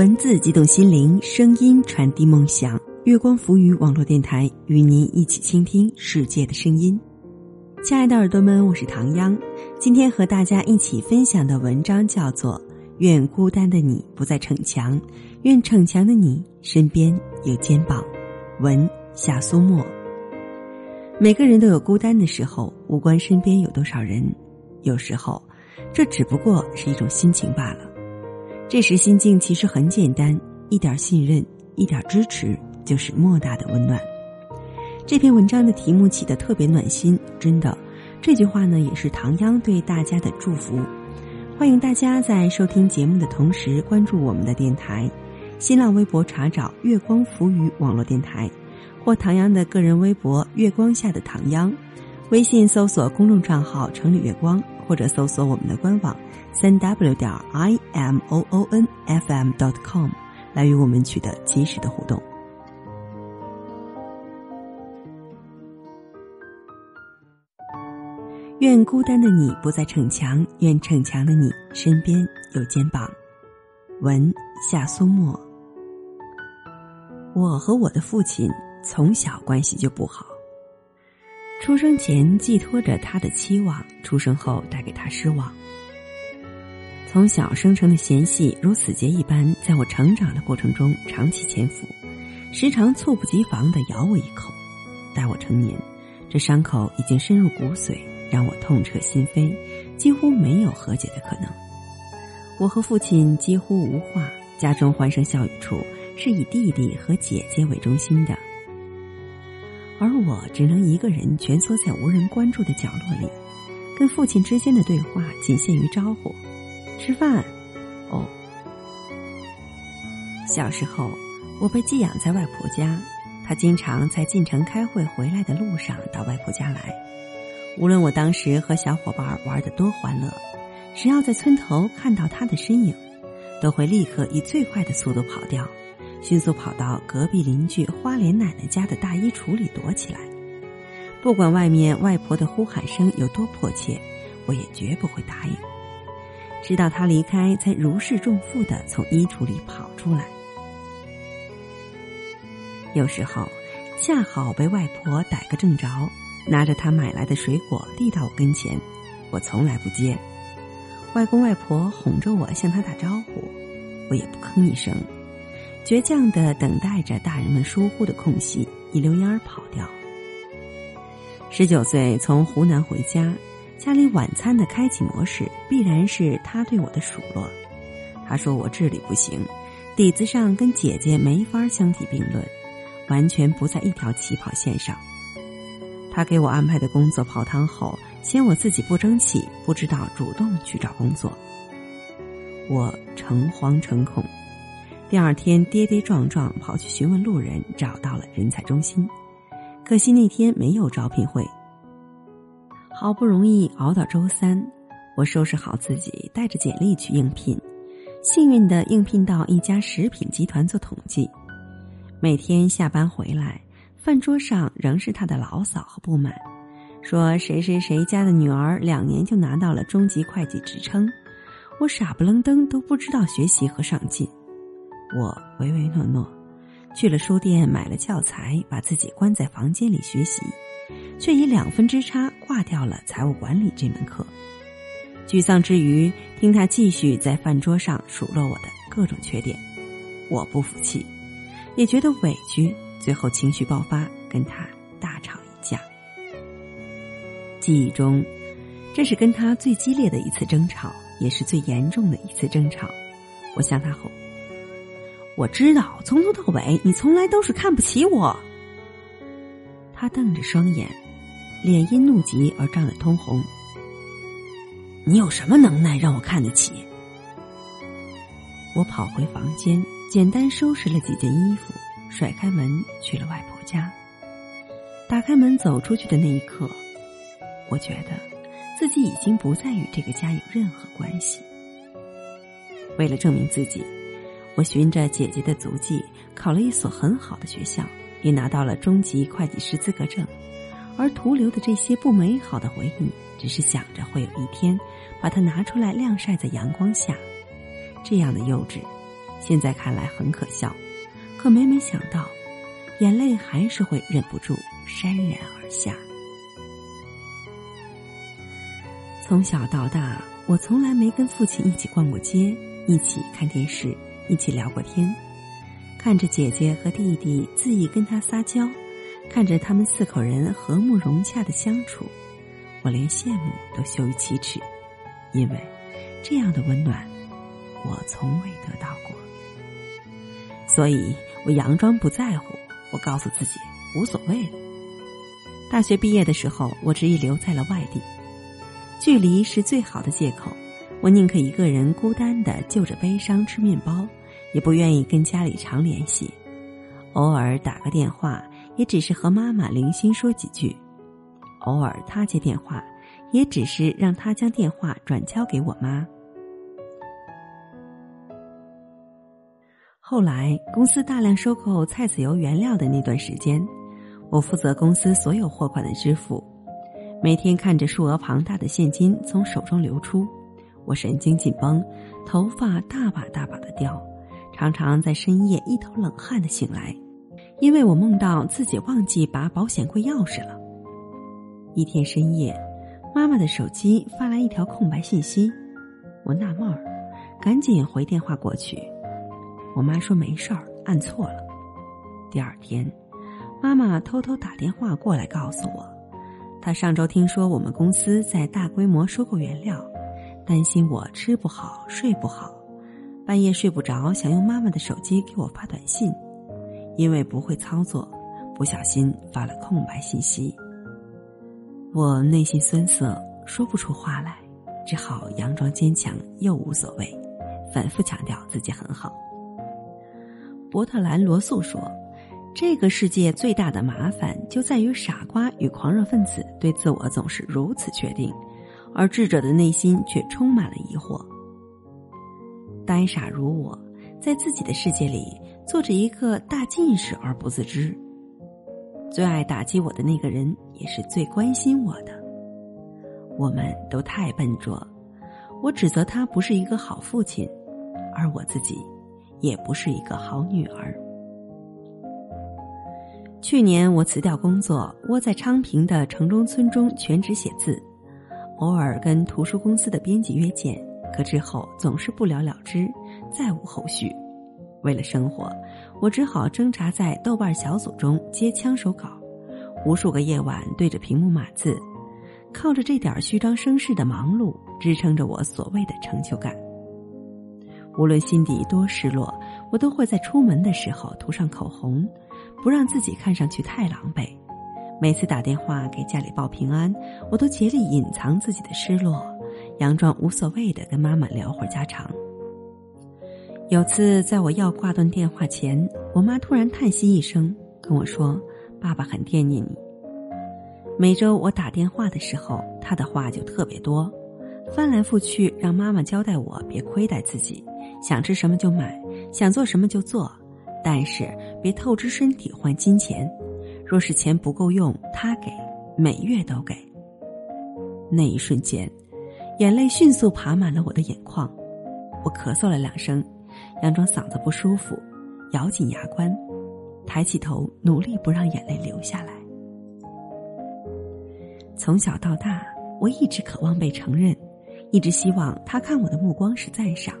文字激动心灵，声音传递梦想。月光浮语网络电台与您一起倾听世界的声音。亲爱的耳朵们，我是唐央。今天和大家一起分享的文章叫做《愿孤单的你不再逞强，愿逞强的你身边有肩膀》。文夏苏沫。每个人都有孤单的时候，无关身边有多少人。有时候，这只不过是一种心情罢了。这时心境其实很简单，一点信任，一点支持，就是莫大的温暖。这篇文章的题目起得特别暖心，真的，这句话呢也是唐央对大家的祝福。欢迎大家在收听节目的同时关注我们的电台，新浪微博查找“月光浮语”网络电台，或唐央的个人微博“月光下的唐央”，微信搜索公众账号“城里月光”。或者搜索我们的官网三 w 点 i m o o n f m dot com 来与我们取得及时的互动。愿孤单的你不再逞强，愿逞强的你身边有肩膀。文夏苏沫。我和我的父亲从小关系就不好。出生前寄托着他的期望，出生后带给他失望。从小生成的嫌隙如死结一般，在我成长的过程中长期潜伏，时常猝不及防的咬我一口。待我成年，这伤口已经深入骨髓，让我痛彻心扉，几乎没有和解的可能。我和父亲几乎无话，家中欢声笑语处是以弟弟和姐姐为中心的。而我只能一个人蜷缩在无人关注的角落里，跟父亲之间的对话仅限于招呼：“吃饭。”哦。小时候，我被寄养在外婆家，他经常在进城开会回来的路上到外婆家来。无论我当时和小伙伴玩的多欢乐，只要在村头看到他的身影，都会立刻以最快的速度跑掉。迅速跑到隔壁邻居花莲奶奶家的大衣橱里躲起来，不管外面外婆的呼喊声有多迫切，我也绝不会答应。直到他离开，才如释重负的从衣橱里跑出来。有时候，恰好被外婆逮个正着，拿着她买来的水果递到我跟前，我从来不接。外公外婆哄着我向他打招呼，我也不吭一声。倔强的等待着大人们疏忽的空隙，一溜烟儿跑掉。十九岁从湖南回家，家里晚餐的开启模式必然是他对我的数落。他说我智力不行，底子上跟姐姐没法相提并论，完全不在一条起跑线上。他给我安排的工作泡汤后，嫌我自己不争气，不知道主动去找工作。我诚惶诚恐。第二天，跌跌撞撞跑去询问路人，找到了人才中心。可惜那天没有招聘会。好不容易熬到周三，我收拾好自己，带着简历去应聘。幸运的应聘到一家食品集团做统计。每天下班回来，饭桌上仍是他的牢骚和不满，说谁谁谁家的女儿两年就拿到了中级会计职称。我傻不愣登，都不知道学习和上进。我唯唯诺诺，去了书店买了教材，把自己关在房间里学习，却以两分之差挂掉了财务管理这门课。沮丧之余，听他继续在饭桌上数落我的各种缺点，我不服气，也觉得委屈，最后情绪爆发，跟他大吵一架。记忆中，这是跟他最激烈的一次争吵，也是最严重的一次争吵。我向他吼。我知道，从头到尾你从来都是看不起我。他瞪着双眼，脸因怒极而涨得通红。你有什么能耐让我看得起？我跑回房间，简单收拾了几件衣服，甩开门去了外婆家。打开门走出去的那一刻，我觉得自己已经不再与这个家有任何关系。为了证明自己。我循着姐姐的足迹，考了一所很好的学校，也拿到了中级会计师资格证。而徒留的这些不美好的回忆，只是想着会有一天把它拿出来晾晒在阳光下。这样的幼稚，现在看来很可笑，可每每想到，眼泪还是会忍不住潸然而下。从小到大，我从来没跟父亲一起逛过街，一起看电视，一起聊过天。看着姐姐和弟弟恣意跟他撒娇，看着他们四口人和睦融洽的相处，我连羡慕都羞于启齿，因为这样的温暖，我从未得到过。所以我佯装不在乎，我告诉自己无所谓了。大学毕业的时候，我执意留在了外地，距离是最好的借口，我宁可一个人孤单的就着悲伤吃面包。也不愿意跟家里常联系，偶尔打个电话，也只是和妈妈零星说几句；偶尔他接电话，也只是让他将电话转交给我妈。后来公司大量收购菜籽油原料的那段时间，我负责公司所有货款的支付，每天看着数额庞大的现金从手中流出，我神经紧绷，头发大把大把的掉。常常在深夜一头冷汗的醒来，因为我梦到自己忘记拔保险柜钥匙了。一天深夜，妈妈的手机发来一条空白信息，我纳闷儿，赶紧回电话过去。我妈说没事儿，按错了。第二天，妈妈偷偷打电话过来告诉我，她上周听说我们公司在大规模收购原料，担心我吃不好睡不好。半夜睡不着，想用妈妈的手机给我发短信，因为不会操作，不小心发了空白信息。我内心酸涩，说不出话来，只好佯装坚强又无所谓，反复强调自己很好。伯特兰·罗素说：“这个世界最大的麻烦就在于傻瓜与狂热分子对自我总是如此确定，而智者的内心却充满了疑惑。”呆傻如我，在自己的世界里做着一个大近视而不自知。最爱打击我的那个人，也是最关心我的。我们都太笨拙，我指责他不是一个好父亲，而我自己也不是一个好女儿。去年我辞掉工作，窝在昌平的城中村中全职写字，偶尔跟图书公司的编辑约见。可之后总是不了了之，再无后续。为了生活，我只好挣扎在豆瓣小组中接枪手稿，无数个夜晚对着屏幕码字，靠着这点虚张声势的忙碌支撑着我所谓的成就感。无论心底多失落，我都会在出门的时候涂上口红，不让自己看上去太狼狈。每次打电话给家里报平安，我都竭力隐藏自己的失落。佯装无所谓的跟妈妈聊会儿家常。有次在我要挂断电话前，我妈突然叹息一声，跟我说：“爸爸很惦念你。”每周我打电话的时候，她的话就特别多，翻来覆去让妈妈交代我别亏待自己，想吃什么就买，想做什么就做，但是别透支身体换金钱。若是钱不够用，她给，每月都给。那一瞬间。眼泪迅速爬满了我的眼眶，我咳嗽了两声，佯装嗓子不舒服，咬紧牙关，抬起头，努力不让眼泪流下来。从小到大，我一直渴望被承认，一直希望他看我的目光是赞赏，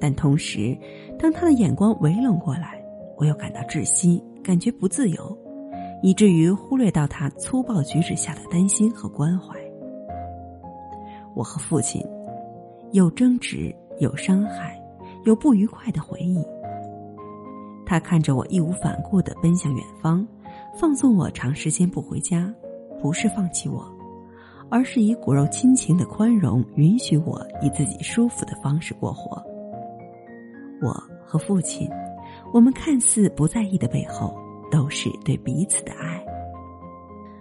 但同时，当他的眼光围拢过来，我又感到窒息，感觉不自由，以至于忽略到他粗暴举止下的担心和关怀。我和父亲有争执，有伤害，有不愉快的回忆。他看着我义无反顾的奔向远方，放纵我长时间不回家，不是放弃我，而是以骨肉亲情的宽容，允许我以自己舒服的方式过活。我和父亲，我们看似不在意的背后，都是对彼此的爱。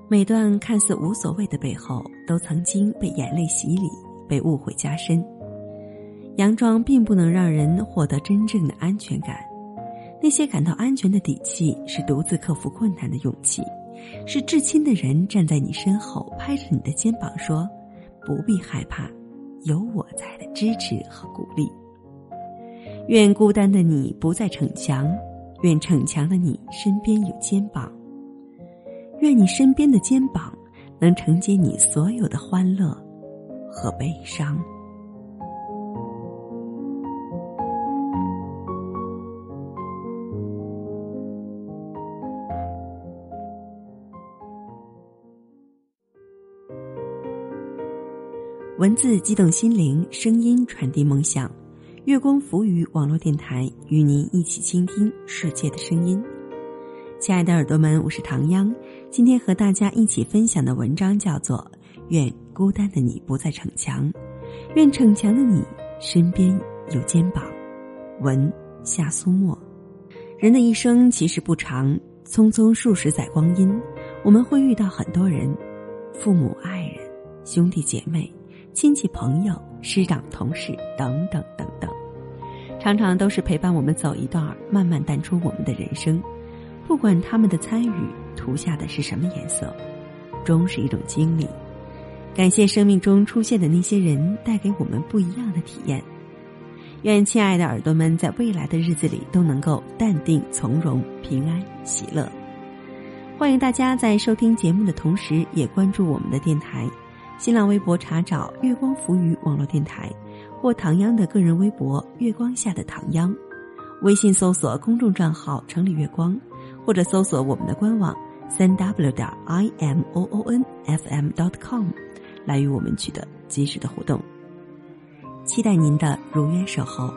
每段看似无所谓的背后，都曾经被眼泪洗礼，被误会加深。佯装并不能让人获得真正的安全感。那些感到安全的底气，是独自克服困难的勇气，是至亲的人站在你身后，拍着你的肩膀说：“不必害怕，有我在的支持和鼓励。”愿孤单的你不再逞强，愿逞强的你身边有肩膀。愿你身边的肩膀能承接你所有的欢乐和悲伤。文字激动心灵，声音传递梦想。月光浮语网络电台与您一起倾听世界的声音。亲爱的耳朵们，我是唐央。今天和大家一起分享的文章叫做《愿孤单的你不再逞强，愿逞强的你身边有肩膀》。文夏苏沫。人的一生其实不长，匆匆数十载光阴，我们会遇到很多人，父母、爱人、兄弟姐妹。亲戚、朋友、师长、同事等等等等，常常都是陪伴我们走一段慢慢淡出我们的人生。不管他们的参与涂下的是什么颜色，终是一种经历。感谢生命中出现的那些人，带给我们不一样的体验。愿亲爱的耳朵们在未来的日子里都能够淡定从容、平安喜乐。欢迎大家在收听节目的同时，也关注我们的电台。新浪微博查找“月光浮语”网络电台，或唐央的个人微博“月光下的唐央”，微信搜索公众账号“城里月光”，或者搜索我们的官网“三 w 点 i m o o n f m dot com”，来与我们取得及时的互动。期待您的如约守候。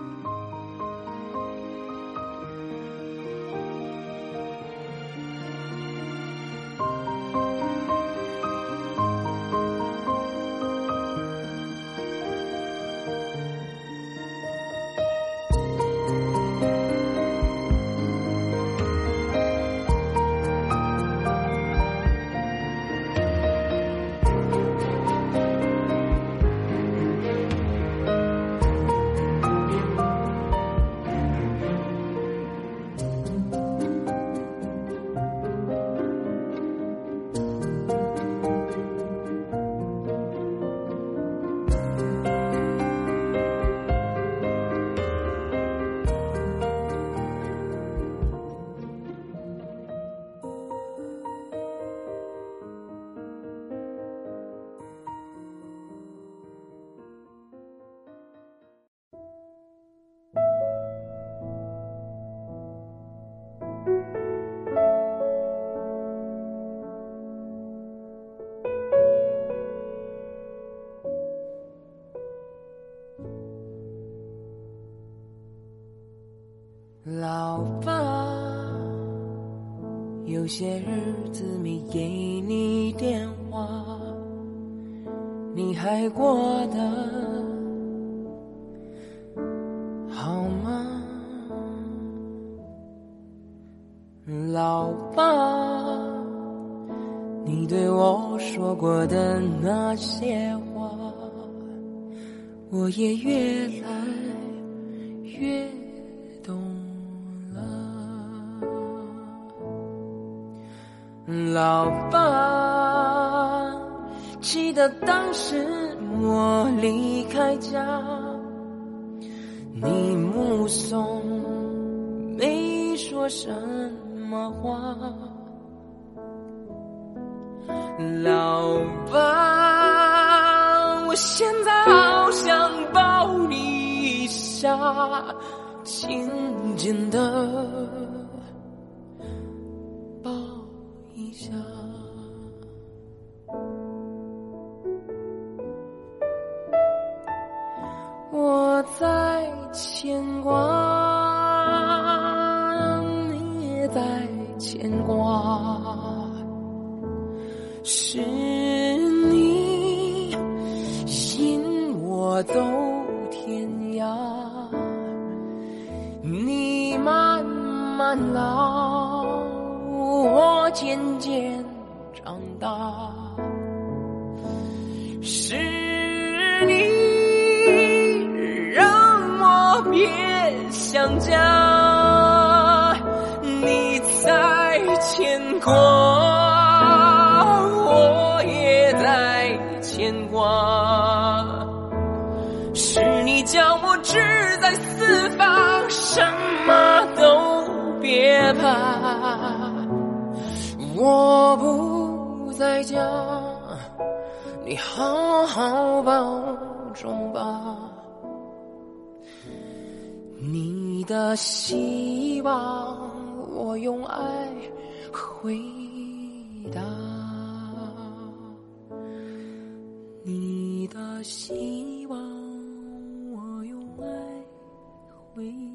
老爸，你对我说过的那些话，我也越来越懂了。老爸，记得当时我离开家，你目送，没说什么么话。老爸，我现在好想抱你一下，紧紧的抱一。下，我在牵挂，过我也在牵挂是你将我志在四方什么都别怕我不在家你好好保重吧你的希望我用爱回答。你的希望，我用爱回答。